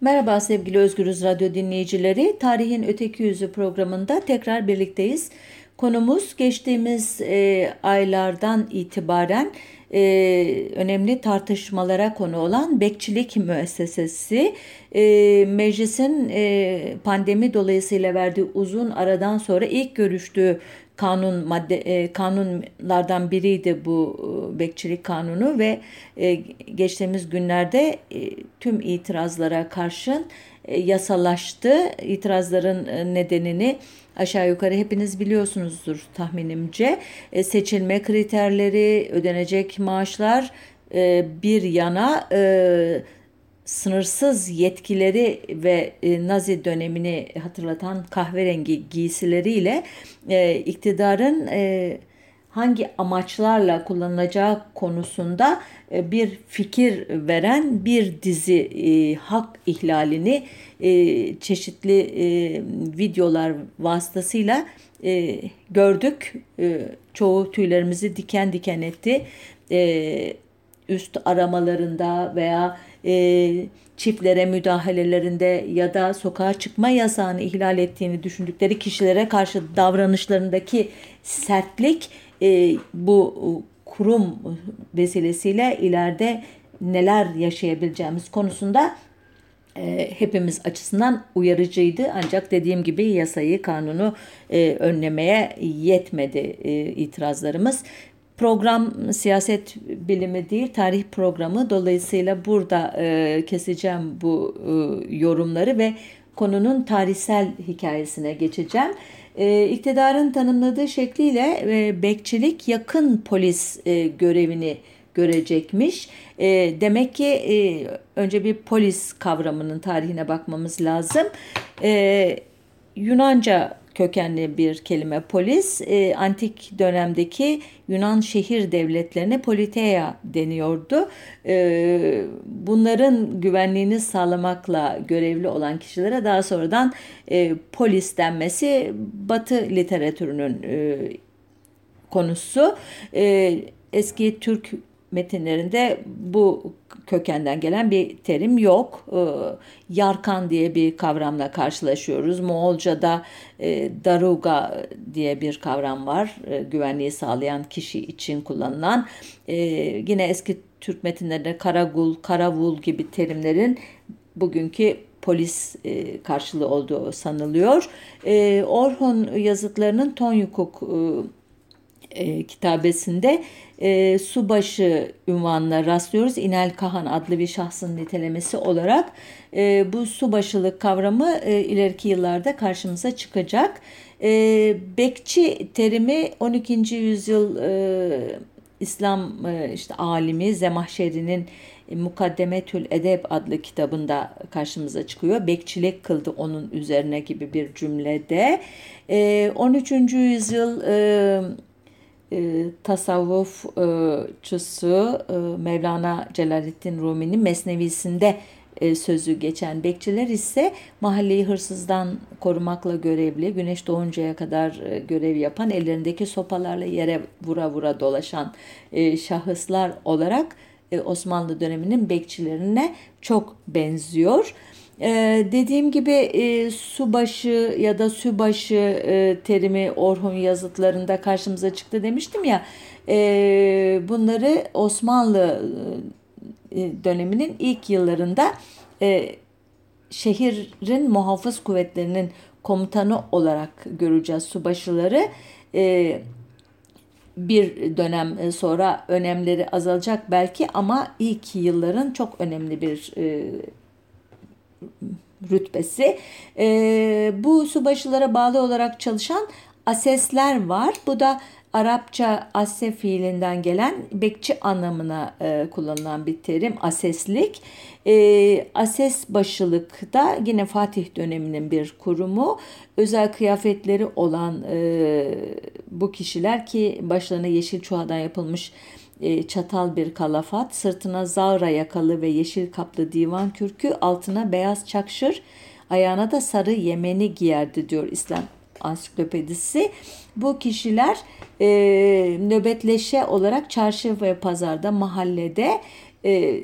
Merhaba sevgili Özgürüz Radyo dinleyicileri. Tarihin Öteki Yüzü programında tekrar birlikteyiz. Konumuz geçtiğimiz e, aylardan itibaren e, önemli tartışmalara konu olan bekçilik müessesesi. E, meclisin e, pandemi dolayısıyla verdiği uzun aradan sonra ilk görüştüğü kanun madde e, kanunlardan biriydi bu e, bekçilik kanunu ve e, geçtiğimiz günlerde e, tüm itirazlara karşın e, yasalaştı. İtirazların e, nedenini aşağı yukarı hepiniz biliyorsunuzdur tahminimce. E, seçilme kriterleri, ödenecek maaşlar e, bir yana e, sınırsız yetkileri ve e, Nazi dönemini hatırlatan kahverengi giysileriyle e, iktidarın e, hangi amaçlarla kullanılacağı konusunda e, bir fikir veren bir dizi e, hak ihlalini e, çeşitli e, videolar vasıtasıyla e, gördük. E, çoğu tüylerimizi diken diken etti. E, üst aramalarında veya e, çiftlere müdahalelerinde ya da sokağa çıkma yasağını ihlal ettiğini düşündükleri kişilere karşı davranışlarındaki sertlik e, bu kurum vesilesiyle ileride neler yaşayabileceğimiz konusunda e, hepimiz açısından uyarıcıydı. Ancak dediğim gibi yasayı, kanunu e, önlemeye yetmedi e, itirazlarımız. Program siyaset bilimi değil, tarih programı. Dolayısıyla burada e, keseceğim bu e, yorumları ve konunun tarihsel hikayesine geçeceğim. E, iktidarın tanımladığı şekliyle e, bekçilik yakın polis e, görevini görecekmiş. E, demek ki e, önce bir polis kavramının tarihine bakmamız lazım. E, Yunanca kökenli bir kelime polis. E, antik dönemdeki Yunan şehir devletlerine politeia deniyordu. E, bunların güvenliğini sağlamakla görevli olan kişilere daha sonradan e, polis denmesi Batı literatürünün e, konusu. E, eski Türk metinlerinde bu kökenden gelen bir terim yok. E, yarkan diye bir kavramla karşılaşıyoruz. Moğolca'da e, daruga diye bir kavram var. E, güvenliği sağlayan kişi için kullanılan. E, yine eski Türk metinlerinde karagul, karavul gibi terimlerin bugünkü polis e, karşılığı olduğu sanılıyor. E, Orhun yazıtlarının Tonyukuk e, e, kitabesinde e, subaşı ünvanına rastlıyoruz. İnel Kahan adlı bir şahsın nitelemesi olarak e, bu subaşılık kavramı e, ileriki yıllarda karşımıza çıkacak. E, bekçi terimi 12. yüzyıl e, İslam e, işte alimi Zemahşeri'nin e, Mukaddemetül Edeb adlı kitabında karşımıza çıkıyor. Bekçilik kıldı onun üzerine gibi bir cümlede. E, 13. yüzyıl e, tasavvufçusu e, Mevlana Celaleddin Rumi'nin Mesnevisinde e, sözü geçen bekçiler ise mahalleyi hırsızdan korumakla görevli, güneş doğuncaya kadar e, görev yapan, ellerindeki sopalarla yere vura vura dolaşan e, şahıslar olarak e, Osmanlı döneminin bekçilerine çok benziyor. Ee, dediğim gibi e, subaşı ya da sübaşı e, terimi Orhun yazıtlarında karşımıza çıktı demiştim ya. E, bunları Osmanlı e, döneminin ilk yıllarında e, şehrin muhafız kuvvetlerinin komutanı olarak göreceğiz subaşıları. E, bir dönem sonra önemleri azalacak belki ama ilk yılların çok önemli bir e, rütbesi. E, bu subaşılara bağlı olarak çalışan asesler var. Bu da Arapça asse fiilinden gelen bekçi anlamına e, kullanılan bir terim aseslik. E, ases başılık da yine Fatih döneminin bir kurumu. Özel kıyafetleri olan e, bu kişiler ki başlarına yeşil çuhadan yapılmış çatal bir kalafat, sırtına zavra yakalı ve yeşil kaplı divan kürkü, altına beyaz çakşır, ayağına da sarı yemeni giyerdi diyor İslam ansiklopedisi. Bu kişiler e, nöbetleşe olarak çarşı ve pazarda, mahallede e,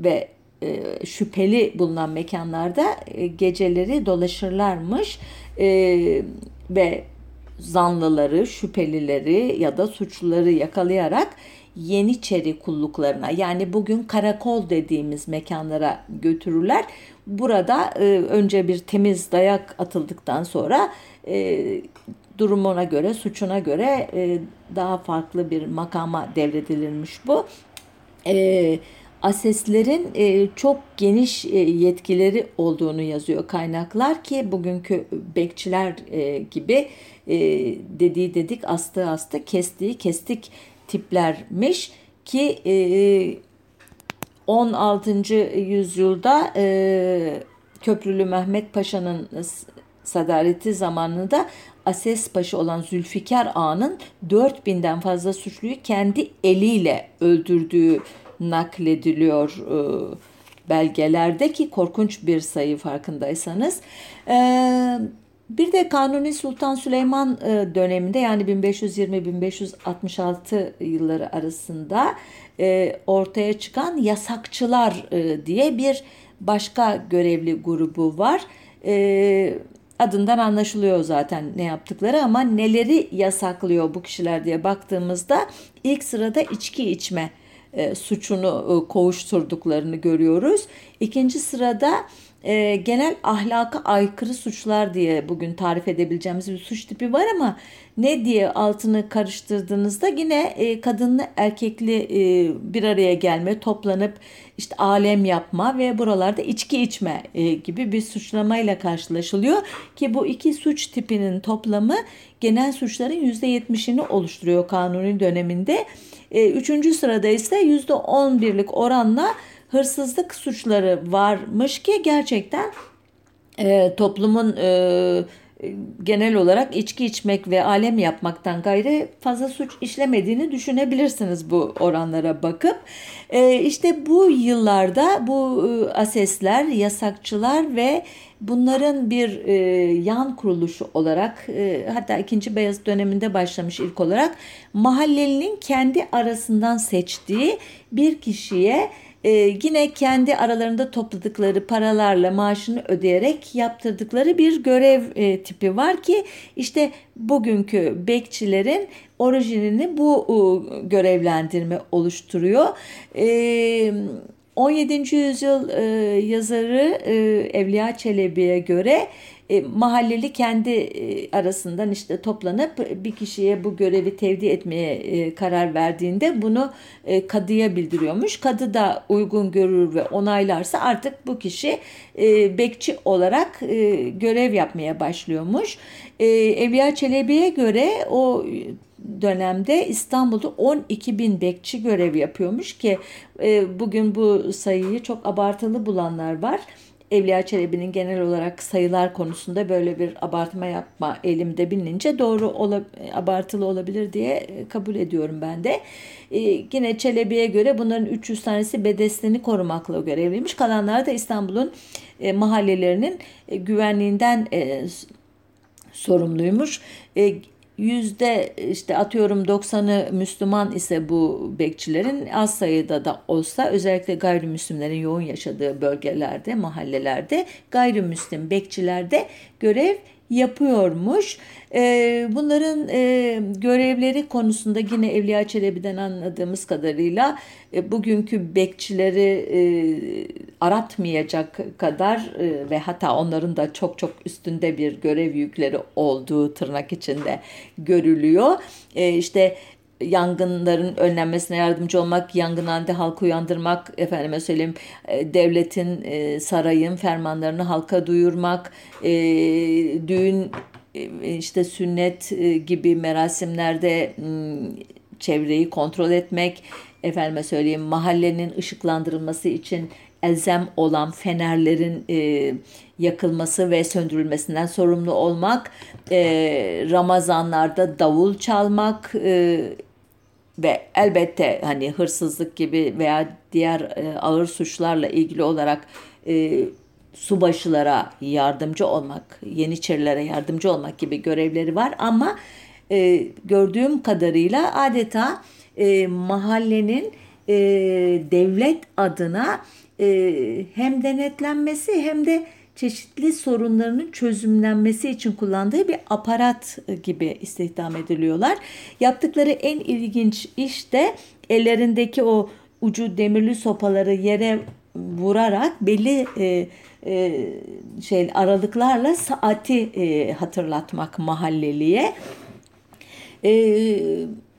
ve e, şüpheli bulunan mekanlarda e, geceleri dolaşırlarmış e, ve zanlıları, şüphelileri ya da suçluları yakalayarak Yeniçeri kulluklarına yani bugün karakol dediğimiz mekanlara götürürler. Burada e, önce bir temiz dayak atıldıktan sonra e, durumuna göre, suçuna göre e, daha farklı bir makama devredilirmiş bu. E, aseslerin e, çok geniş e, yetkileri olduğunu yazıyor kaynaklar ki bugünkü bekçiler e, gibi e, dediği dedik, astı astı, kestiği kestik tiplermiş ki e, 16. yüzyılda e, Köprülü Mehmet Paşa'nın sadareti zamanında Ases Paşa olan Zülfikar Ağa'nın 4000'den fazla suçluyu kendi eliyle öldürdüğü naklediliyor e, belgelerde ki korkunç bir sayı farkındaysanız. E, bir de Kanuni Sultan Süleyman e, döneminde yani 1520-1566 yılları arasında e, ortaya çıkan yasakçılar e, diye bir başka görevli grubu var. Adından anlaşılıyor zaten ne yaptıkları ama neleri yasaklıyor bu kişiler diye baktığımızda ilk sırada içki içme suçunu kovuşturduklarını görüyoruz. İkinci sırada e, genel ahlaka aykırı suçlar diye bugün tarif edebileceğimiz bir suç tipi var ama ne diye altını karıştırdığınızda yine e, kadınlı erkekli e, bir araya gelme, toplanıp işte alem yapma ve buralarda içki içme e, gibi bir suçlamayla karşılaşılıyor ki bu iki suç tipinin toplamı genel suçların %70'ini oluşturuyor kanuni döneminde. E, üçüncü sırada ise %11'lik oranla hırsızlık suçları varmış ki gerçekten e, toplumun e, genel olarak içki içmek ve alem yapmaktan gayrı fazla suç işlemediğini düşünebilirsiniz bu oranlara bakıp. E, işte bu yıllarda bu e, asesler, yasakçılar ve bunların bir e, yan kuruluşu olarak e, hatta ikinci Beyaz döneminde başlamış ilk olarak mahallelinin kendi arasından seçtiği bir kişiye e, yine kendi aralarında topladıkları paralarla maaşını ödeyerek yaptırdıkları bir görev e, tipi var ki işte bugünkü bekçilerin orijinini bu e, görevlendirme oluşturuyor. E, 17. yüzyıl e, yazarı e, Evliya Çelebi'ye göre e, mahalleli kendi e, arasından işte toplanıp bir kişiye bu görevi tevdi etmeye e, karar verdiğinde bunu e, kadıya bildiriyormuş. Kadı da uygun görür ve onaylarsa artık bu kişi e, bekçi olarak e, görev yapmaya başlıyormuş. E, Evliya Çelebi'ye göre o dönemde İstanbul'da 12 bin bekçi görev yapıyormuş ki e, bugün bu sayıyı çok abartılı bulanlar var. Evliya Çelebi'nin genel olarak sayılar konusunda böyle bir abartma yapma elimde bilince doğru ola, abartılı olabilir diye kabul ediyorum ben de. Ee, yine Çelebi'ye göre bunların 300 tanesi bedesteni korumakla görevliymiş. Kalanlar da İstanbul'un e, mahallelerinin e, güvenliğinden e, sorumluymuş. E, yüzde işte atıyorum 90'ı Müslüman ise bu bekçilerin az sayıda da olsa özellikle gayrimüslimlerin yoğun yaşadığı bölgelerde, mahallelerde gayrimüslim bekçilerde görev yapıyormuş. E, bunların e, görevleri konusunda yine Evliya Çelebi'den anladığımız kadarıyla e, bugünkü bekçileri e, aratmayacak kadar ve hatta onların da çok çok üstünde bir görev yükleri olduğu tırnak içinde görülüyor. E, işte yangınların önlenmesine yardımcı olmak, yangın halinde halkı uyandırmak, efendime söyleyeyim e, devletin, e, sarayın fermanlarını halka duyurmak, e, düğün, işte sünnet gibi merasimlerde çevreyi kontrol etmek, efendime söyleyeyim mahallenin ışıklandırılması için elzem olan fenerlerin e, yakılması ve söndürülmesinden sorumlu olmak, e, Ramazanlarda davul çalmak, e, ve elbette hani hırsızlık gibi veya diğer e, ağır suçlarla ilgili olarak e, subaşılara yardımcı olmak, yeniçerilere yardımcı olmak gibi görevleri var. Ama e, gördüğüm kadarıyla adeta e, mahallenin e, devlet adına e, hem denetlenmesi hem de çeşitli sorunlarının çözümlenmesi için kullandığı bir aparat gibi istihdam ediliyorlar. Yaptıkları en ilginç iş de ellerindeki o ucu demirli sopaları yere vurarak belli e, e, şey aralıklarla saati e, hatırlatmak mahalleliye. E,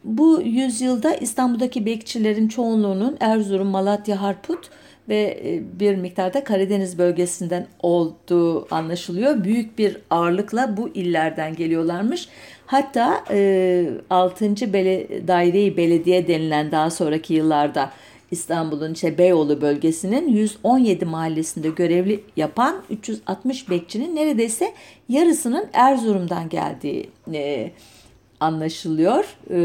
bu yüzyılda İstanbul'daki bekçilerin çoğunluğunun Erzurum, Malatya, Harput ve e, bir miktarda Karadeniz bölgesinden olduğu anlaşılıyor. Büyük bir ağırlıkla bu illerden geliyorlarmış. Hatta e, 6. Bele, Daire-i Belediye denilen daha sonraki yıllarda İstanbul'un işte Beyoğlu bölgesinin 117 mahallesinde görevli yapan 360 bekçinin neredeyse yarısının Erzurum'dan geldiği e, anlaşılıyor. E,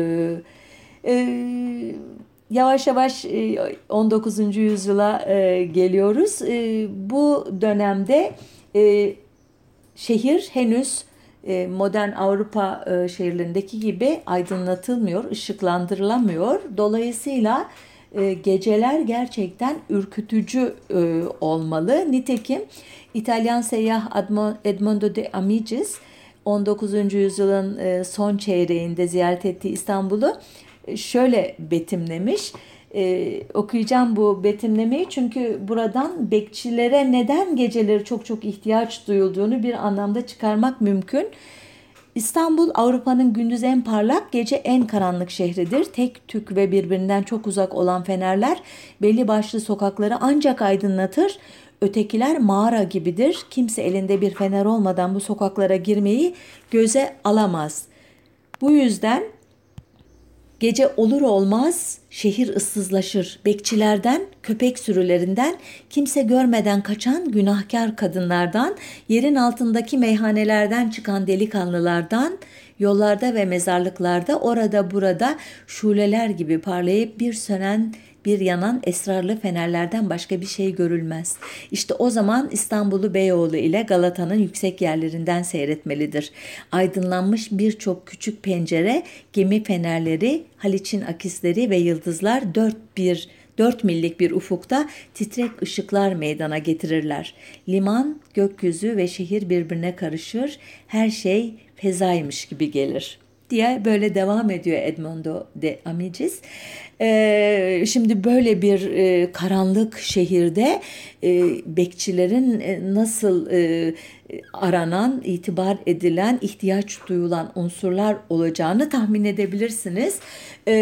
e, yavaş yavaş 19. E, yüzyıla e, geliyoruz. E, bu dönemde şehir henüz modern Avrupa şehirlerindeki gibi aydınlatılmıyor, ışıklandırılamıyor. Dolayısıyla geceler gerçekten ürkütücü olmalı. Nitekim İtalyan seyyah Edmondo de Amicis 19. yüzyılın son çeyreğinde ziyaret ettiği İstanbul'u şöyle betimlemiş. Ee, okuyacağım bu betimlemeyi çünkü buradan bekçilere neden geceleri çok çok ihtiyaç duyulduğunu bir anlamda çıkarmak mümkün. İstanbul Avrupa'nın gündüz en parlak, gece en karanlık şehridir. Tek tük ve birbirinden çok uzak olan fenerler belli başlı sokakları ancak aydınlatır. Ötekiler mağara gibidir. Kimse elinde bir fener olmadan bu sokaklara girmeyi göze alamaz. Bu yüzden Gece olur olmaz şehir ıssızlaşır. Bekçilerden, köpek sürülerinden, kimse görmeden kaçan günahkar kadınlardan, yerin altındaki meyhanelerden çıkan delikanlılardan, yollarda ve mezarlıklarda orada burada şuleler gibi parlayıp bir sönen bir yanan esrarlı fenerlerden başka bir şey görülmez. İşte o zaman İstanbul'u Beyoğlu ile Galata'nın yüksek yerlerinden seyretmelidir. Aydınlanmış birçok küçük pencere, gemi fenerleri, Haliç'in akisleri ve yıldızlar dört bir dört millik bir ufukta titrek ışıklar meydana getirirler. Liman, gökyüzü ve şehir birbirine karışır, her şey fezaymış gibi gelir.'' Diye böyle devam ediyor Edmondo de Amicis. Ee, şimdi böyle bir e, karanlık şehirde e, bekçilerin e, nasıl e, aranan, itibar edilen, ihtiyaç duyulan unsurlar olacağını tahmin edebilirsiniz. E,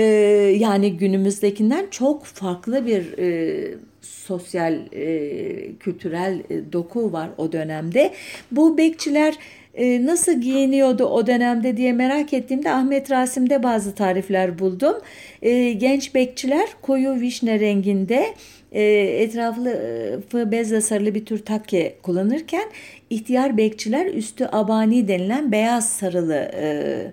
yani günümüzdekinden çok farklı bir e, sosyal, e, kültürel e, doku var o dönemde. Bu bekçiler e, nasıl giyiniyordu o dönemde diye merak ettiğimde Ahmet Rasim'de bazı tarifler buldum. E, genç bekçiler koyu vişne renginde e, etrafı bezle sarılı bir tür takke kullanırken ihtiyar bekçiler üstü abani denilen beyaz sarılı e,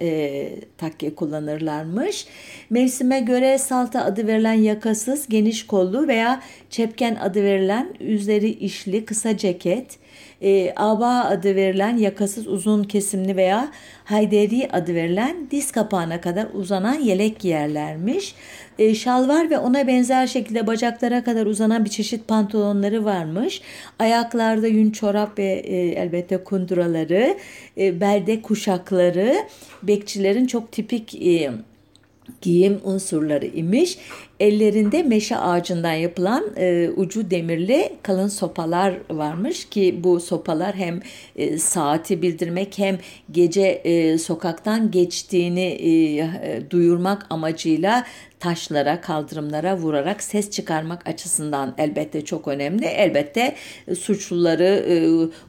e, takke kullanırlarmış. Mevsime göre salta adı verilen yakasız, geniş kollu veya çepken adı verilen üzeri işli kısa ceket, e, aba adı verilen yakasız uzun kesimli veya hayderi adı verilen diz kapağına kadar uzanan yelek giyerlermiş. E, şalvar ve ona benzer şekilde bacaklara kadar uzanan bir çeşit pantolonları varmış. Ayaklarda yün çorap ve e, elbette kunduraları, e, belde kuşakları bekçilerin çok tipik e, giyim unsurları imiş. Ellerinde meşe ağacından yapılan e, ucu demirli kalın sopalar varmış ki bu sopalar hem e, saati bildirmek hem gece e, sokaktan geçtiğini e, duyurmak amacıyla taşlara, kaldırımlara vurarak ses çıkarmak açısından elbette çok önemli. Elbette suçluları e,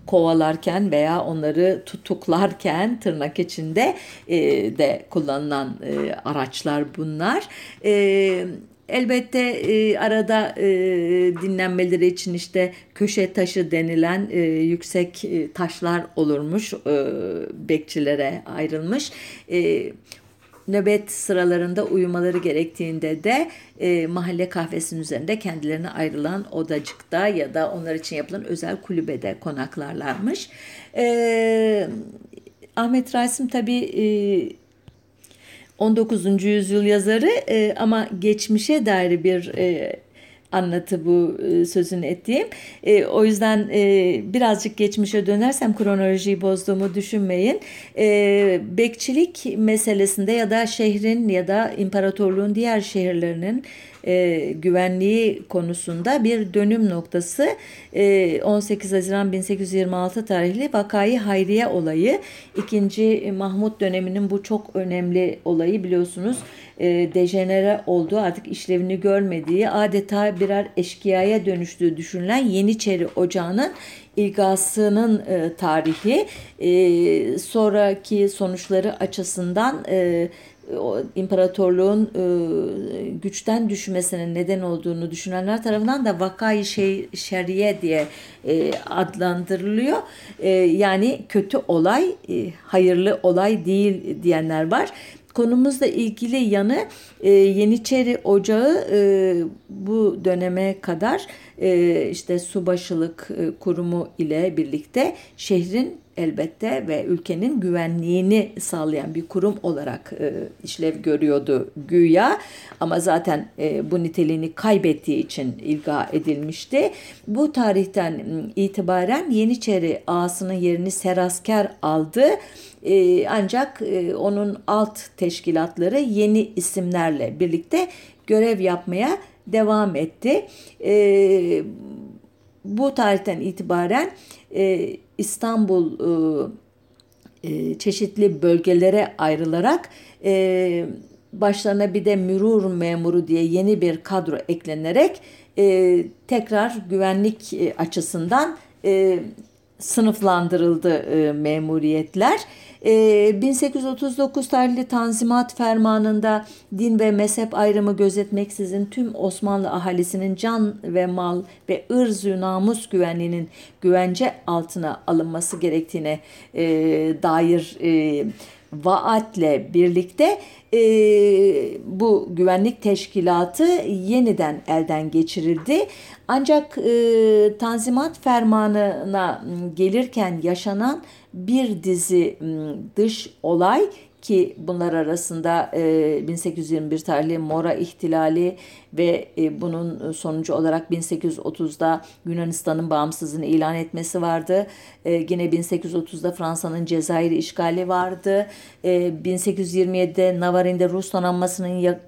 kovalarken veya onları tutuklarken tırnak içinde e, de kullanılan e, araçlar bunlar. E, Elbette e, arada e, dinlenmeleri için işte köşe taşı denilen e, yüksek e, taşlar olurmuş e, bekçilere ayrılmış. E, nöbet sıralarında uyumaları gerektiğinde de e, mahalle kahvesinin üzerinde kendilerine ayrılan odacıkta ya da onlar için yapılan özel kulübede konaklarlarmış. E, Ahmet Rasim tabi e, 19. yüzyıl yazarı e, ama geçmişe dair bir e, anlatı bu e, sözünü ettiğim. E, o yüzden e, birazcık geçmişe dönersem kronolojiyi bozduğumu düşünmeyin. E, bekçilik meselesinde ya da şehrin ya da imparatorluğun diğer şehirlerinin e, güvenliği konusunda bir dönüm noktası. E, 18 Haziran 1826 tarihli Vakayı Hayriye olayı. ikinci Mahmut döneminin bu çok önemli olayı biliyorsunuz. E, dejenere olduğu artık işlevini görmediği adeta birer eşkıyaya dönüştüğü düşünülen Yeniçeri Ocağı'nın ilgasının e, tarihi. E, sonraki sonuçları açısından e, o imparatorluğun e, güçten düşmesinin neden olduğunu düşünenler tarafından da vakayı şey, şeriye diye e, adlandırılıyor. E, yani kötü olay, e, hayırlı olay değil diyenler var. Konumuzla ilgili yanı e, Yeniçeri Ocağı e, bu döneme kadar e, işte subaşılık e, kurumu ile birlikte şehrin elbette ve ülkenin güvenliğini sağlayan bir kurum olarak e, işlev görüyordu güya ama zaten e, bu niteliğini kaybettiği için ilga edilmişti. Bu tarihten itibaren Yeniçeri ağasının yerini Serasker aldı. E, ancak e, onun alt teşkilatları yeni isimlerle birlikte görev yapmaya devam etti. E, bu tarihten itibaren e, İstanbul e, e, çeşitli bölgelere ayrılarak e, başlarına bir de mürur memuru diye yeni bir kadro eklenerek e, tekrar güvenlik e, açısından e, sınıflandırıldı e, memuriyetler. 1839 ee, tarihli Tanzimat Fermanı'nda din ve mezhep ayrımı gözetmeksizin tüm Osmanlı ahalisinin can ve mal ve ırz namus güvenliğinin güvence altına alınması gerektiğine e, dair e, vaatle birlikte e, bu güvenlik teşkilatı yeniden elden geçirildi. Ancak e, Tanzimat Fermanı'na gelirken yaşanan bir dizi dış olay ki bunlar arasında e, 1821 tarihli Mora ihtilali ve e, bunun sonucu olarak 1830'da Yunanistan'ın bağımsızlığını ilan etmesi vardı. E, yine 1830'da Fransa'nın Cezayir'i işgali vardı. E, 1827'de Navarin'de Rus donanmasının e,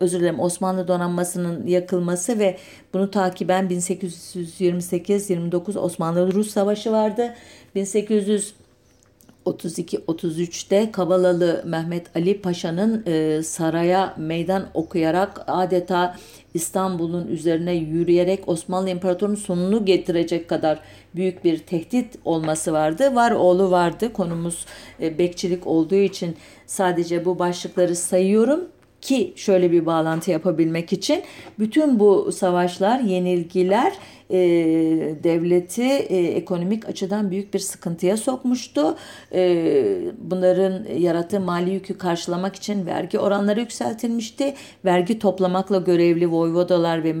özür dilerim Osmanlı donanmasının yakılması ve bunu takiben 1828-29 Osmanlı-Rus savaşı vardı. 1800 32-33'te Kavalalı Mehmet Ali Paşa'nın e, saraya meydan okuyarak adeta İstanbul'un üzerine yürüyerek Osmanlı İmparatorluğu'nun sonunu getirecek kadar büyük bir tehdit olması vardı. Var oğlu vardı. Konumuz e, bekçilik olduğu için sadece bu başlıkları sayıyorum ki şöyle bir bağlantı yapabilmek için bütün bu savaşlar, yenilgiler e, devleti e, ekonomik açıdan büyük bir sıkıntıya sokmuştu. E, bunların yarattığı mali yükü karşılamak için vergi oranları yükseltilmişti. Vergi toplamakla görevli voyvodalar ve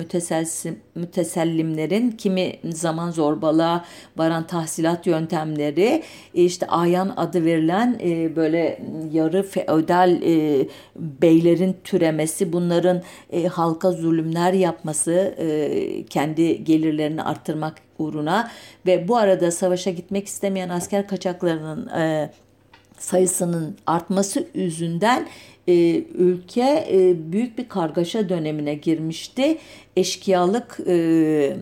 mütesellimlerin kimi zaman zorbalığa varan tahsilat yöntemleri e, işte ayan adı verilen e, böyle yarı feodal e, beylerin türemesi bunların e, halka zulümler yapması e, kendi gelirleri gelirlerini arttırmak uğruna ve bu arada savaşa gitmek istemeyen asker kaçaklarının e, sayısının artması yüzünden e, ülke e, büyük bir kargaşa dönemine girmişti. Eşkıyalık e, e,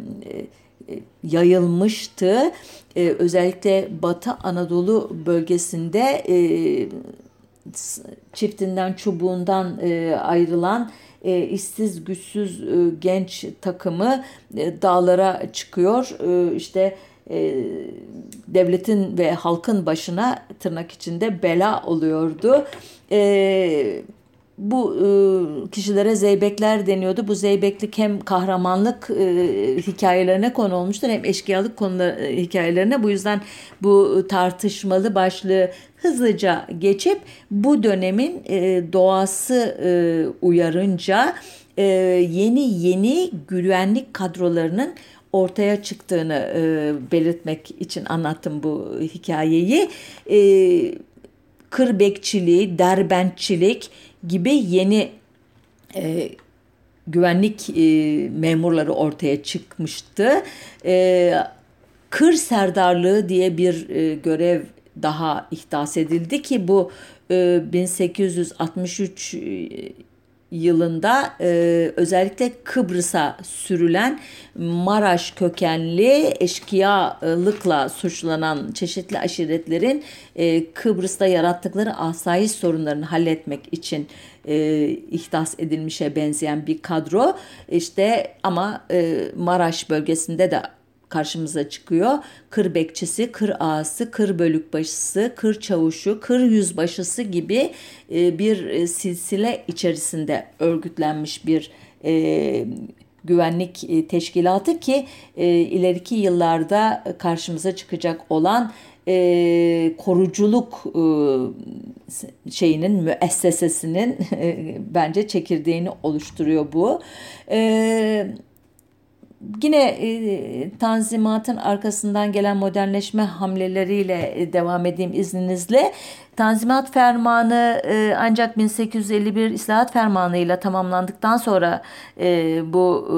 yayılmıştı. E, özellikle Batı Anadolu bölgesinde e, çiftinden çubuğundan e, ayrılan e, işsiz güçsüz e, genç takımı e, dağlara çıkıyor. E, işte e, devletin ve halkın başına tırnak içinde bela oluyordu. E, bu e, kişilere zeybekler deniyordu. Bu zeybeklik hem kahramanlık e, hikayelerine konu olmuştur hem eşkıyalık konular, e, hikayelerine. Bu yüzden bu tartışmalı başlığı hızlıca geçip bu dönemin e, doğası e, uyarınca e, yeni yeni güvenlik kadrolarının ortaya çıktığını belirtmek için anlattım bu hikayeyi. E, kır bekçiliği, derbentçilik gibi yeni güvenlik memurları ortaya çıkmıştı. Kır Serdarlığı diye bir görev daha ihdas edildi ki bu e, 1863 e, yılında e, özellikle Kıbrıs'a sürülen Maraş kökenli eşkıyalıkla suçlanan çeşitli aşiretlerin e, Kıbrıs'ta yarattıkları asayiş sorunlarını halletmek için e, ihdas edilmişe benzeyen bir kadro. İşte ama e, Maraş bölgesinde de karşımıza çıkıyor. Kır bekçisi, kır ağası, kır bölükbaşısı, kır çavuşu, kır yüzbaşısı gibi e, bir e, silsile içerisinde örgütlenmiş bir e, güvenlik teşkilatı ki ileriki yıllarda karşımıza çıkacak olan e, koruculuk e, şeyinin müessesesinin e, bence çekirdeğini oluşturuyor bu. E, Yine e, Tanzimat'ın arkasından gelen modernleşme hamleleriyle e, devam edeyim izninizle. Tanzimat Fermanı e, ancak 1851 İslahat Fermanı ile tamamlandıktan sonra e, bu e,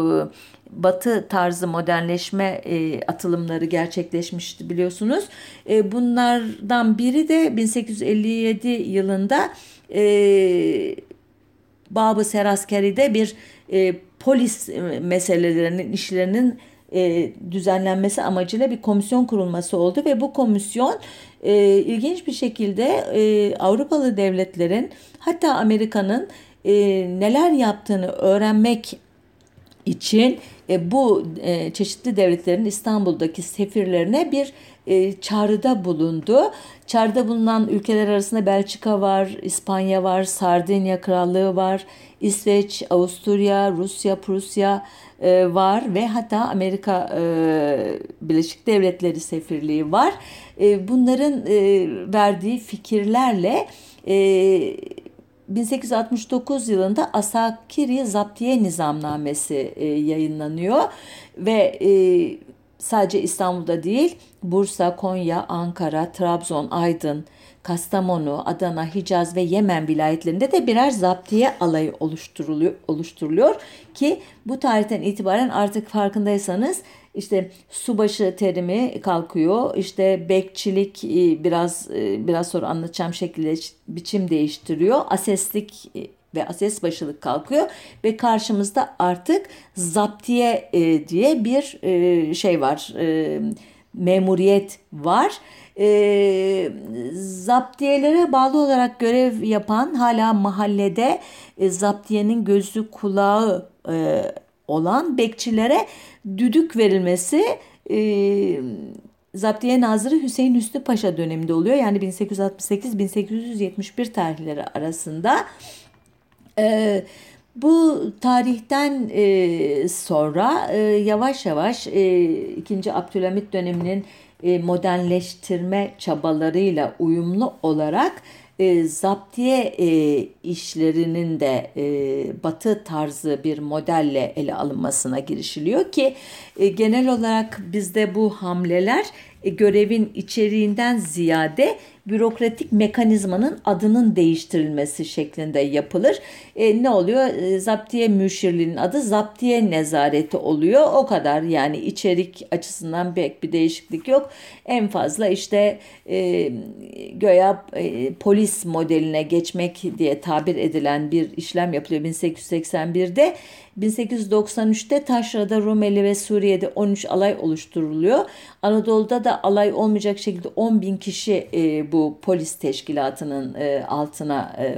batı tarzı modernleşme e, atılımları gerçekleşmişti biliyorsunuz. E, bunlardan biri de 1857 yılında e, Babı Seraskeri'de bir e, polis e, meselelerinin işlerinin e, düzenlenmesi amacıyla bir komisyon kurulması oldu ve bu komisyon e, ilginç bir şekilde e, Avrupalı devletlerin hatta Amerika'nın e, neler yaptığını öğrenmek için e, bu e, çeşitli devletlerin İstanbul'daki sefirlerine bir e, çağrıda bulundu. Çağrıda bulunan ülkeler arasında Belçika var, İspanya var, Sardinya Krallığı var, İsveç, Avusturya, Rusya, Prusya e, var ve hatta Amerika e, Birleşik Devletleri Sefirliği var. E, bunların e, verdiği fikirlerle e, 1869 yılında Asakiri Zaptiye Nizamnamesi e, yayınlanıyor ve e, sadece İstanbul'da değil Bursa, Konya, Ankara, Trabzon, Aydın, Kastamonu, Adana, Hicaz ve Yemen vilayetlerinde de birer zaptiye alayı oluşturuluyor, oluşturuluyor ki bu tarihten itibaren artık farkındaysanız işte subaşı terimi kalkıyor. İşte bekçilik e, biraz e, biraz sonra anlatacağım şekilde biçim değiştiriyor. Aseslik e, ve ases başılık kalkıyor ve karşımızda artık zaptiye diye bir şey var. Memuriyet var. E, zaptiyelere bağlı olarak görev yapan hala mahallede e, zaptiyenin gözü kulağı e, olan bekçilere düdük verilmesi e, Zaptiye Nazırı Hüseyin Hüsnü Paşa döneminde oluyor. Yani 1868-1871 tarihleri arasında. E, bu tarihten e, sonra e, yavaş yavaş e, 2. Abdülhamit döneminin e, modernleştirme çabalarıyla uyumlu olarak e, zaptiye e, işlerinin de e, batı tarzı bir modelle ele alınmasına girişiliyor ki e, genel olarak bizde bu hamleler e, görevin içeriğinden ziyade bürokratik mekanizmanın adının değiştirilmesi şeklinde yapılır. E, ne oluyor? E, zaptiye müşirliğinin adı zaptiye nezareti oluyor. O kadar yani içerik açısından pek bir değişiklik yok. En fazla işte e, göya e, polis modeline geçmek diye tabir edilen bir işlem yapılıyor 1881'de. 1893'te Taşra'da Rumeli ve Suriye'de 13 alay oluşturuluyor. Anadolu'da da alay olmayacak şekilde 10 bin kişi e, bu polis teşkilatının e, altına e,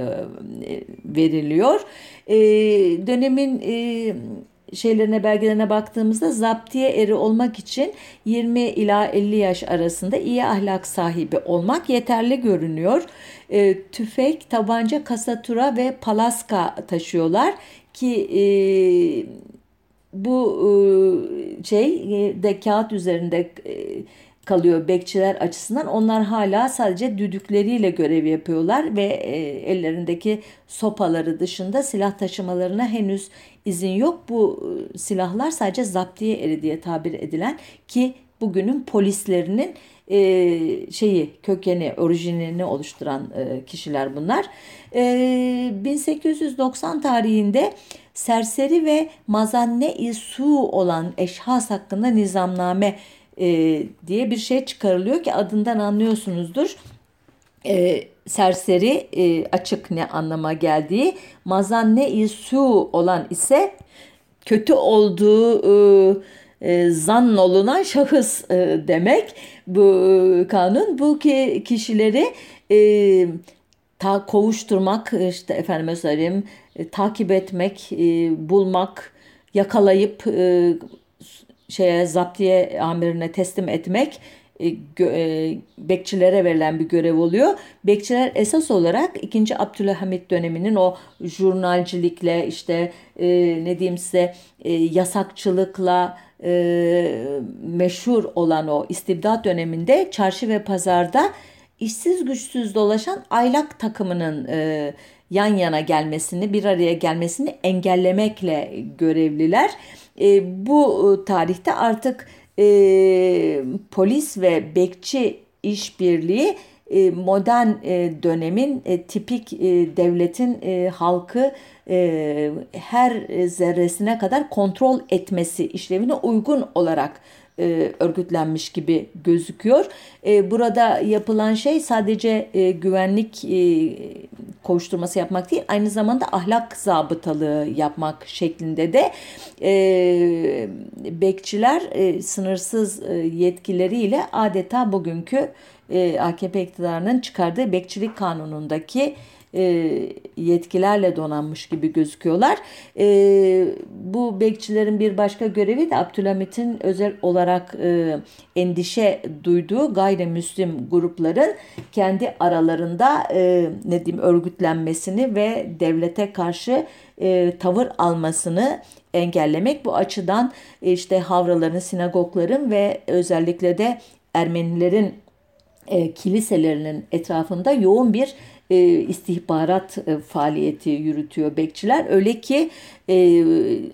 veriliyor. E, dönemin e, şeylerine belgelerine baktığımızda zaptiye eri olmak için 20 ila 50 yaş arasında iyi ahlak sahibi olmak yeterli görünüyor. E, tüfek, tabanca, kasatura ve palaska taşıyorlar ki e, bu e, şey e, de kağıt üzerinde e, kalıyor bekçiler açısından. Onlar hala sadece düdükleriyle görev yapıyorlar ve e, ellerindeki sopaları dışında silah taşımalarına henüz izin yok. Bu e, silahlar sadece zaptiye eri diye tabir edilen ki bugünün polislerinin e, şeyi kökeni orijinini oluşturan e, kişiler bunlar. E, 1890 tarihinde serseri ve mazanne-i su olan eşhas hakkında nizamname e, diye bir şey çıkarılıyor ki adından anlıyorsunuzdur. E, serseri e, açık ne anlama geldiği, mazanne-i su olan ise kötü olduğu e, e, zan olunan şahıs e, demek bu e, kanun. Bu ki kişileri e, ta kovuşturmak işte efendime söyleyeyim e, takip etmek, e, bulmak, yakalayıp e, şeye zaptiye amirine teslim etmek e, e, bekçilere verilen bir görev oluyor. Bekçiler esas olarak 2. Abdülhamit döneminin o jurnalcilikle işte e, ne diyeyim size e, yasakçılıkla e, meşhur olan o istibdat döneminde çarşı ve pazarda işsiz güçsüz dolaşan aylak takımının e, yan yana gelmesini, bir araya gelmesini engellemekle görevliler. E, bu tarihte artık e, polis ve bekçi işbirliği e, modern e, dönemin e, tipik devletin halkı her zerresine kadar kontrol etmesi işlevine uygun olarak örgütlenmiş gibi gözüküyor. burada yapılan şey sadece güvenlik koşturması yapmak değil, aynı zamanda ahlak zabıtalığı yapmak şeklinde de bekçiler sınırsız yetkileriyle adeta bugünkü e, AKP iktidarının çıkardığı bekçilik kanunundaki e, yetkilerle donanmış gibi gözüküyorlar. E, bu bekçilerin bir başka görevi de Abdülhamit'in özel olarak e, endişe duyduğu gayrimüslim grupların kendi aralarında e, ne diyeyim örgütlenmesini ve devlete karşı e, tavır almasını engellemek. Bu açıdan işte havraların, sinagogların ve özellikle de Ermenilerin e, kiliselerinin etrafında yoğun bir e, istihbarat e, faaliyeti yürütüyor bekçiler. Öyle ki e,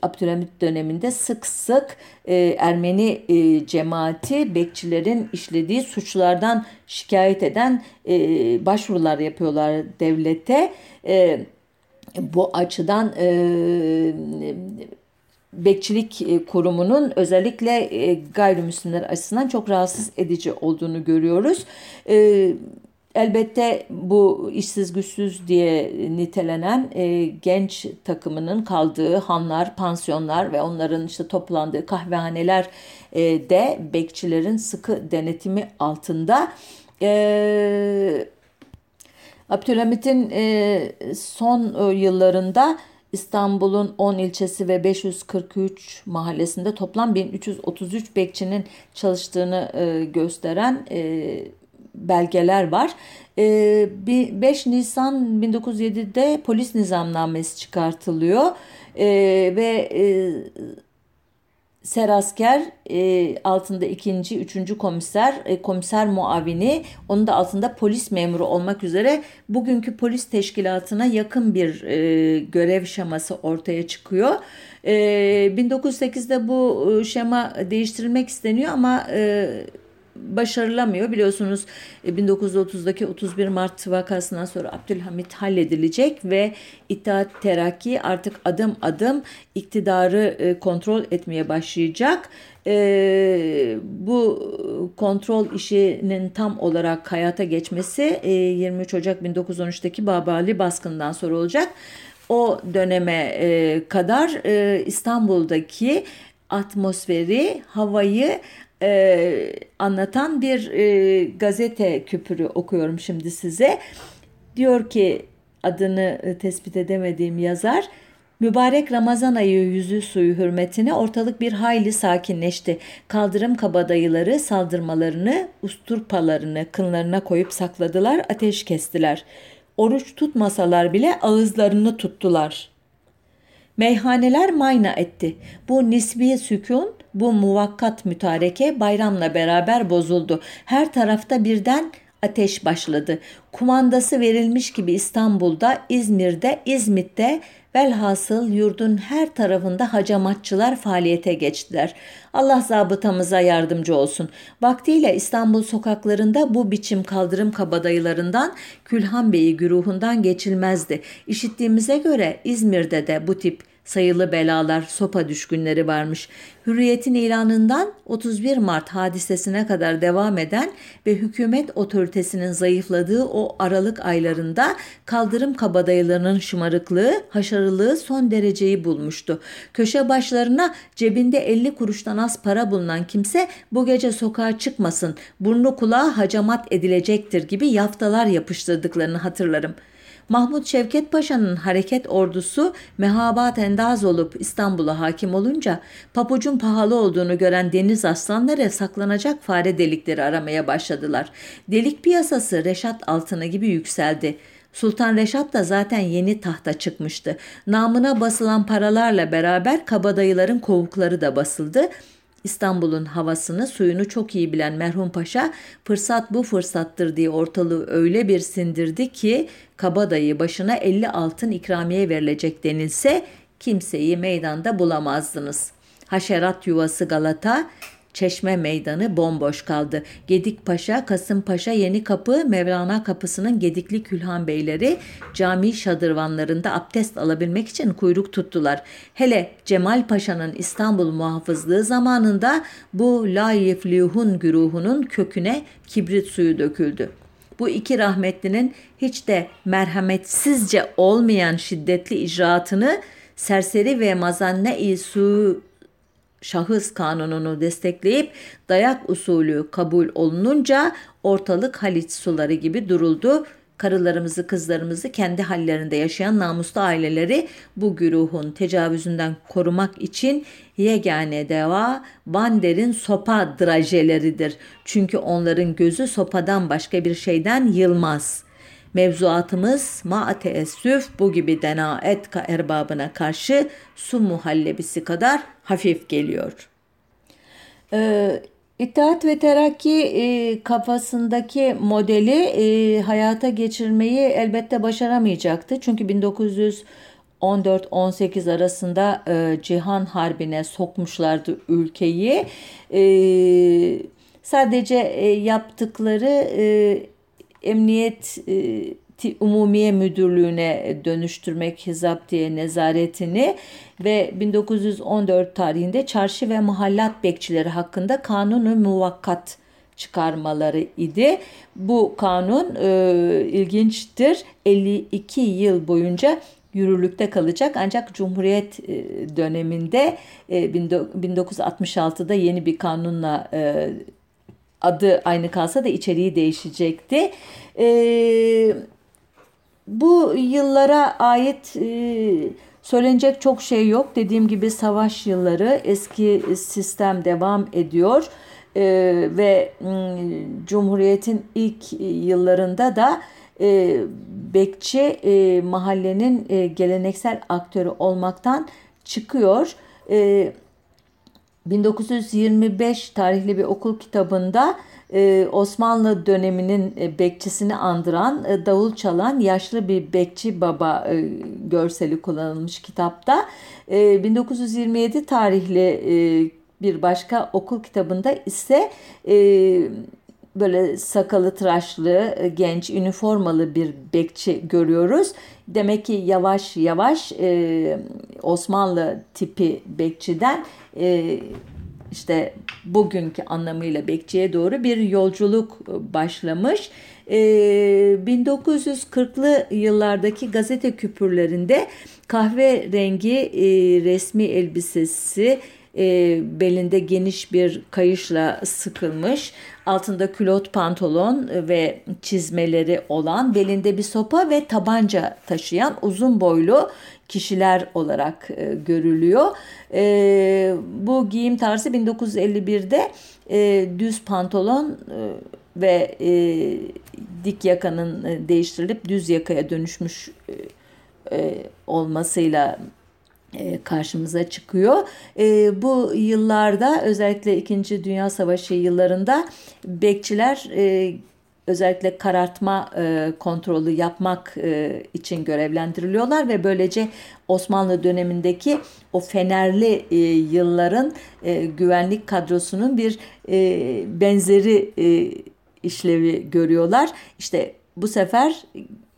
Abdülhamit döneminde sık sık e, Ermeni cemaati bekçilerin işlediği suçlardan şikayet eden başvurular yapıyorlar devlete. Bu açıdan e, Bekçilik Kurumu'nun özellikle gayrimüslimler açısından çok rahatsız edici olduğunu görüyoruz. E, elbette bu işsiz güçsüz diye nitelenen genç takımının kaldığı hanlar, pansiyonlar ve onların işte toplandığı kahvehaneler de bekçilerin sıkı denetimi altında. Abdülhamit'in son yıllarında İstanbul'un 10 ilçesi ve 543 mahallesinde toplam 1333 bekçinin çalıştığını e, gösteren e, belgeler var. 5 e, Nisan 1907'de polis nizamnamesi çıkartılıyor ve Serasker e, altında ikinci, üçüncü komiser, e, komiser muavini, onun da altında polis memuru olmak üzere bugünkü polis teşkilatına yakın bir e, görev şeması ortaya çıkıyor. E, 1908'de bu e, şema değiştirilmek isteniyor ama e, başarılamıyor. Biliyorsunuz 1930'daki e, 31 Mart vakasından sonra Abdülhamit halledilecek ve İttihat Terakki artık adım adım iktidarı e, kontrol etmeye başlayacak. E, bu kontrol işinin tam olarak hayata geçmesi 23 Ocak 1913'teki Babali baskından sonra olacak. O döneme kadar İstanbul'daki atmosferi, havayı e, anlatan bir e, gazete küpürü okuyorum şimdi size. Diyor ki adını e, tespit edemediğim yazar Mübarek Ramazan ayı yüzü suyu hürmetine ortalık bir hayli sakinleşti. Kaldırım kabadayıları saldırmalarını, usturpalarını kınlarına koyup sakladılar, ateş kestiler. Oruç tutmasalar bile ağızlarını tuttular. Meyhaneler mayna etti. Bu nisbi sükun bu muvakkat mütareke bayramla beraber bozuldu. Her tarafta birden ateş başladı. Kumandası verilmiş gibi İstanbul'da, İzmir'de, İzmit'te velhasıl yurdun her tarafında hacamatçılar faaliyete geçtiler. Allah zabıtamıza yardımcı olsun. Vaktiyle İstanbul sokaklarında bu biçim kaldırım kabadayılarından Külhan Bey'i güruhundan geçilmezdi. İşittiğimize göre İzmir'de de bu tip sayılı belalar, sopa düşkünleri varmış. Hürriyetin ilanından 31 Mart hadisesine kadar devam eden ve hükümet otoritesinin zayıfladığı o aralık aylarında kaldırım kabadayılarının şımarıklığı, haşarılığı son dereceyi bulmuştu. Köşe başlarına cebinde 50 kuruştan az para bulunan kimse bu gece sokağa çıkmasın, burnu kulağı hacamat edilecektir gibi yaftalar yapıştırdıklarını hatırlarım.'' Mahmut Şevket Paşa'nın hareket ordusu mehabat endaz olup İstanbul'a hakim olunca papucun pahalı olduğunu gören deniz aslanları saklanacak fare delikleri aramaya başladılar. Delik piyasası Reşat altını gibi yükseldi. Sultan Reşat da zaten yeni tahta çıkmıştı. Namına basılan paralarla beraber kabadayıların kovukları da basıldı. İstanbul'un havasını, suyunu çok iyi bilen merhum paşa fırsat bu fırsattır diye ortalığı öyle bir sindirdi ki kabadayı başına 50 altın ikramiye verilecek denilse kimseyi meydanda bulamazdınız. Haşerat yuvası Galata, Çeşme Meydanı bomboş kaldı. Gedikpaşa, Kasımpaşa, Yeni Kapı, Mevlana Kapısı'nın Gedikli Külhan Beyleri cami şadırvanlarında abdest alabilmek için kuyruk tuttular. Hele Cemal Paşa'nın İstanbul muhafızlığı zamanında bu La Yeflihun güruhunun köküne kibrit suyu döküldü. Bu iki rahmetlinin hiç de merhametsizce olmayan şiddetli icraatını serseri ve mazanne-i su şahıs kanununu destekleyip dayak usulü kabul olununca ortalık Haliç suları gibi duruldu. Karılarımızı, kızlarımızı kendi hallerinde yaşayan namuslu aileleri bu güruhun tecavüzünden korumak için yegane deva Bander'in sopa drajeleridir. Çünkü onların gözü sopadan başka bir şeyden yılmaz.'' Mevzuatımız ma teessüf bu gibi denaet erbabına karşı su muhallebisi kadar hafif geliyor. Ee, İttihat ve Terakki e, kafasındaki modeli e, hayata geçirmeyi elbette başaramayacaktı. Çünkü 1914-18 arasında e, Cihan Harbi'ne sokmuşlardı ülkeyi. E, sadece e, yaptıkları e, Emniyet e, Umumiye Müdürlüğü'ne dönüştürmek Hizaptiye nezaretini ve 1914 tarihinde çarşı ve mahallat bekçileri hakkında kanunu muvakkat çıkarmaları idi. Bu kanun e, ilginçtir. 52 yıl boyunca yürürlükte kalacak ancak Cumhuriyet e, döneminde e, 1966'da yeni bir kanunla e, adı aynı kalsa da içeriği değişecekti. E, bu yıllara ait e, söylenecek çok şey yok. Dediğim gibi savaş yılları eski sistem devam ediyor. E, ve Cumhuriyet'in ilk yıllarında da e, bekçi e, mahallenin e, geleneksel aktörü olmaktan çıkıyor. E, 1925 tarihli bir okul kitabında e, Osmanlı döneminin e, bekçisini andıran e, davul çalan yaşlı bir bekçi baba görseli kullanılmış kitapta. E, 1927 tarihli bir başka okul kitabında ise böyle sakalı tıraşlı, genç, üniformalı bir bekçi görüyoruz. Demek ki yavaş yavaş Osmanlı tipi bekçiden e, işte bugünkü anlamıyla bekçiye doğru bir yolculuk başlamış. E, 1940'lı yıllardaki gazete küpürlerinde kahverengi e, resmi elbisesi e, belinde geniş bir kayışla sıkılmış, altında külot pantolon ve çizmeleri olan, belinde bir sopa ve tabanca taşıyan uzun boylu kişiler olarak e, görülüyor. E, bu giyim tarzı 1951'de e, düz pantolon e, ve e, dik yakanın e, değiştirilip düz yakaya dönüşmüş e, e olmasıyla e, karşımıza çıkıyor. E, bu yıllarda özellikle 2. Dünya Savaşı yıllarında bekçiler e, özellikle karartma e, kontrolü yapmak e, için görevlendiriliyorlar ve böylece Osmanlı dönemindeki o fenerli e, yılların e, güvenlik kadrosunun bir e, benzeri e, işlevi görüyorlar. İşte bu sefer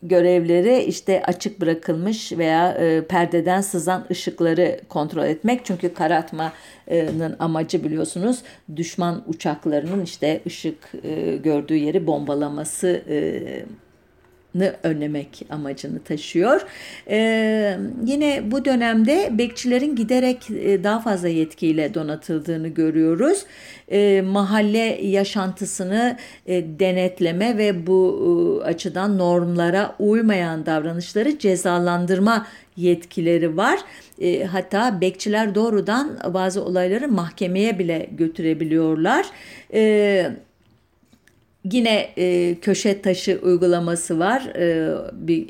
görevleri işte açık bırakılmış veya e, perdeden sızan ışıkları kontrol etmek. Çünkü karartmanın amacı biliyorsunuz düşman uçaklarının işte ışık e, gördüğü yeri bombalaması e, önlemek amacını taşıyor. Ee, yine bu dönemde bekçilerin giderek e, daha fazla yetkiyle donatıldığını görüyoruz. Ee, mahalle yaşantısını e, denetleme ve bu e, açıdan normlara uymayan davranışları cezalandırma yetkileri var. E, hatta bekçiler doğrudan bazı olayları mahkemeye bile götürebiliyorlar. Evet Yine e, köşe taşı uygulaması var. E, bir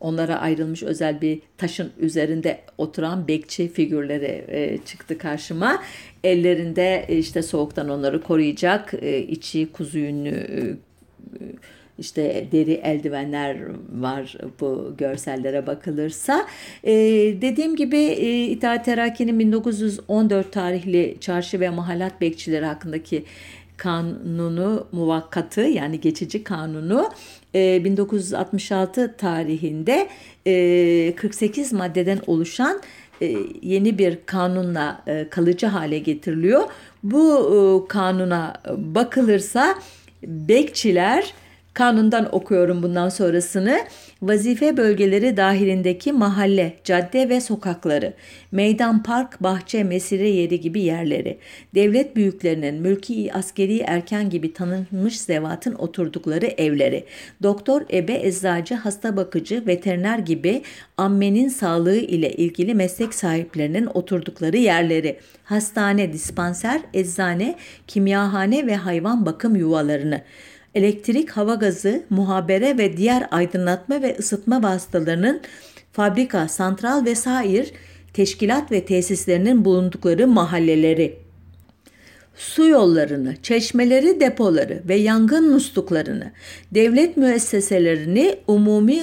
onlara ayrılmış özel bir taşın üzerinde oturan bekçi figürleri e, çıktı karşıma. Ellerinde e, işte soğuktan onları koruyacak e, içi kuzu yünlü e, işte deri eldivenler var bu görsellere bakılırsa. Ee, dediğim gibi e, İttihat Terakki'nin 1914 tarihli çarşı ve mahallat bekçileri hakkındaki kanunu muvakkatı yani geçici kanunu 1966 e, tarihinde 48 e, maddeden oluşan e, yeni bir kanunla kalıcı hale getiriliyor. Bu kanuna bakılırsa bekçiler kanundan okuyorum bundan sonrasını. Vazife bölgeleri dahilindeki mahalle, cadde ve sokakları, meydan, park, bahçe, mesire yeri gibi yerleri, devlet büyüklerinin mülki, askeri, erken gibi tanınmış zevatın oturdukları evleri, doktor, ebe, eczacı, hasta bakıcı, veteriner gibi ammenin sağlığı ile ilgili meslek sahiplerinin oturdukları yerleri, hastane, dispanser, eczane, kimyahane ve hayvan bakım yuvalarını, elektrik, hava gazı, muhabere ve diğer aydınlatma ve ısıtma vasıtalarının fabrika, santral ve sair teşkilat ve tesislerinin bulundukları mahalleleri, su yollarını, çeşmeleri, depoları ve yangın musluklarını, devlet müesseselerini, umumi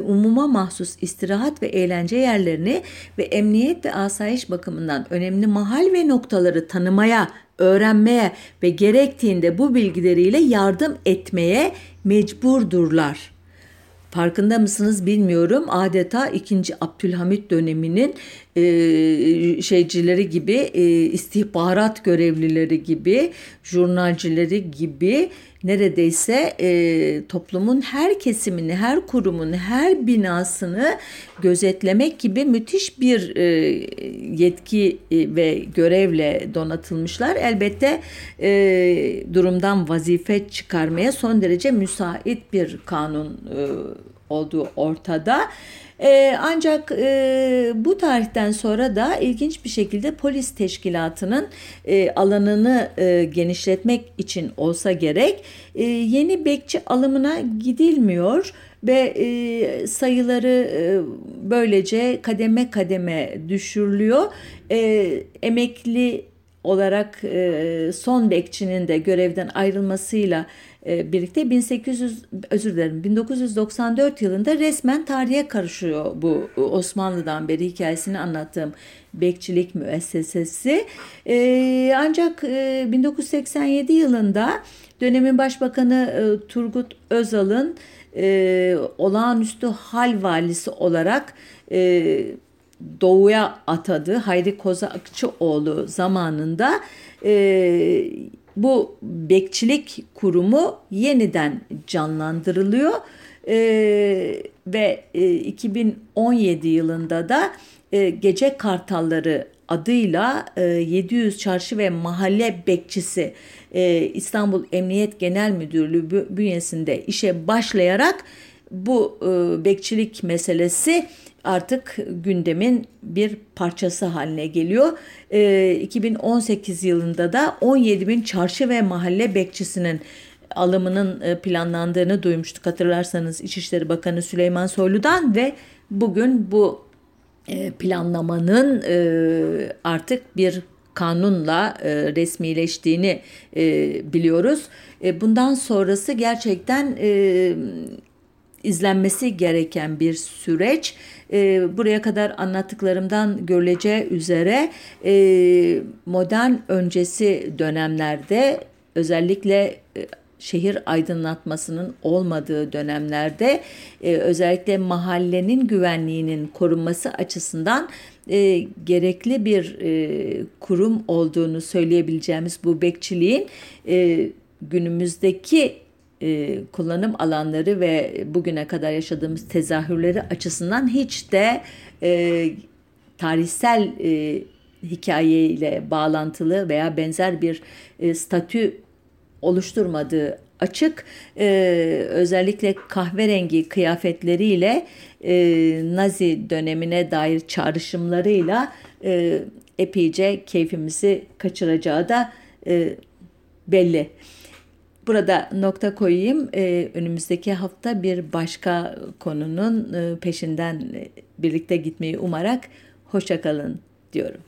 umuma mahsus istirahat ve eğlence yerlerini ve emniyet ve asayiş bakımından önemli mahal ve noktaları tanımaya öğrenmeye ve gerektiğinde bu bilgileriyle yardım etmeye mecburdurlar. Farkında mısınız bilmiyorum. Adeta 2. Abdülhamit döneminin e, şeycileri gibi, e, istihbarat görevlileri gibi, jurnalcileri gibi neredeyse e, toplumun her kesimini, her kurumun, her binasını gözetlemek gibi müthiş bir yetki ve görevle donatılmışlar. Elbette durumdan vazife çıkarmaya son derece müsait bir kanun olduğu ortada. E, ancak e, bu tarihten sonra da ilginç bir şekilde polis teşkilatının e, alanını e, genişletmek için olsa gerek e, yeni bekçi alımına gidilmiyor ve e, sayıları e, böylece kademe kademe düşürülüyor. E, emekli olarak e, son bekçinin de görevden ayrılmasıyla e, birlikte 1800 özür dilerim 1994 yılında resmen tarihe karışıyor bu Osmanlı'dan beri hikayesini anlattığım bekçilik müessesesi. E, ancak 1987 yılında dönemin başbakanı Turgut Özal'ın olağanüstü hal valisi olarak doğuya atadı Hayri Kozakçıoğlu zamanında. E, bu bekçilik kurumu yeniden canlandırılıyor. E, ve e, 2017 yılında da e, Gece Kartalları adıyla e, 700 çarşı ve mahalle bekçisi e, İstanbul Emniyet Genel Müdürlüğü bünyesinde işe başlayarak bu e, bekçilik meselesi artık gündemin bir parçası haline geliyor. E, 2018 yılında da 17 bin çarşı ve mahalle bekçisinin alımının e, planlandığını duymuştuk hatırlarsanız İçişleri Bakanı Süleyman Soylu'dan ve bugün bu e, planlamanın e, artık bir kanunla e, resmileştiğini e, biliyoruz. E, bundan sonrası gerçekten e, izlenmesi gereken bir süreç. E, buraya kadar anlattıklarımdan görüleceği üzere e, modern öncesi dönemlerde özellikle e, şehir aydınlatmasının olmadığı dönemlerde e, özellikle mahallenin güvenliğinin korunması açısından e, gerekli bir e, kurum olduğunu söyleyebileceğimiz bu bekçiliğin e, günümüzdeki e, kullanım alanları ve bugüne kadar yaşadığımız tezahürleri açısından hiç de e, tarihsel e, hikayeyle bağlantılı veya benzer bir e, statü oluşturmadığı açık. E, özellikle kahverengi kıyafetleriyle e, Nazi dönemine dair çağrışımlarıyla e, epeyce keyfimizi kaçıracağı da e, belli. Burada nokta koyayım. Ee, önümüzdeki hafta bir başka konunun e, peşinden e, birlikte gitmeyi umarak hoşçakalın diyorum.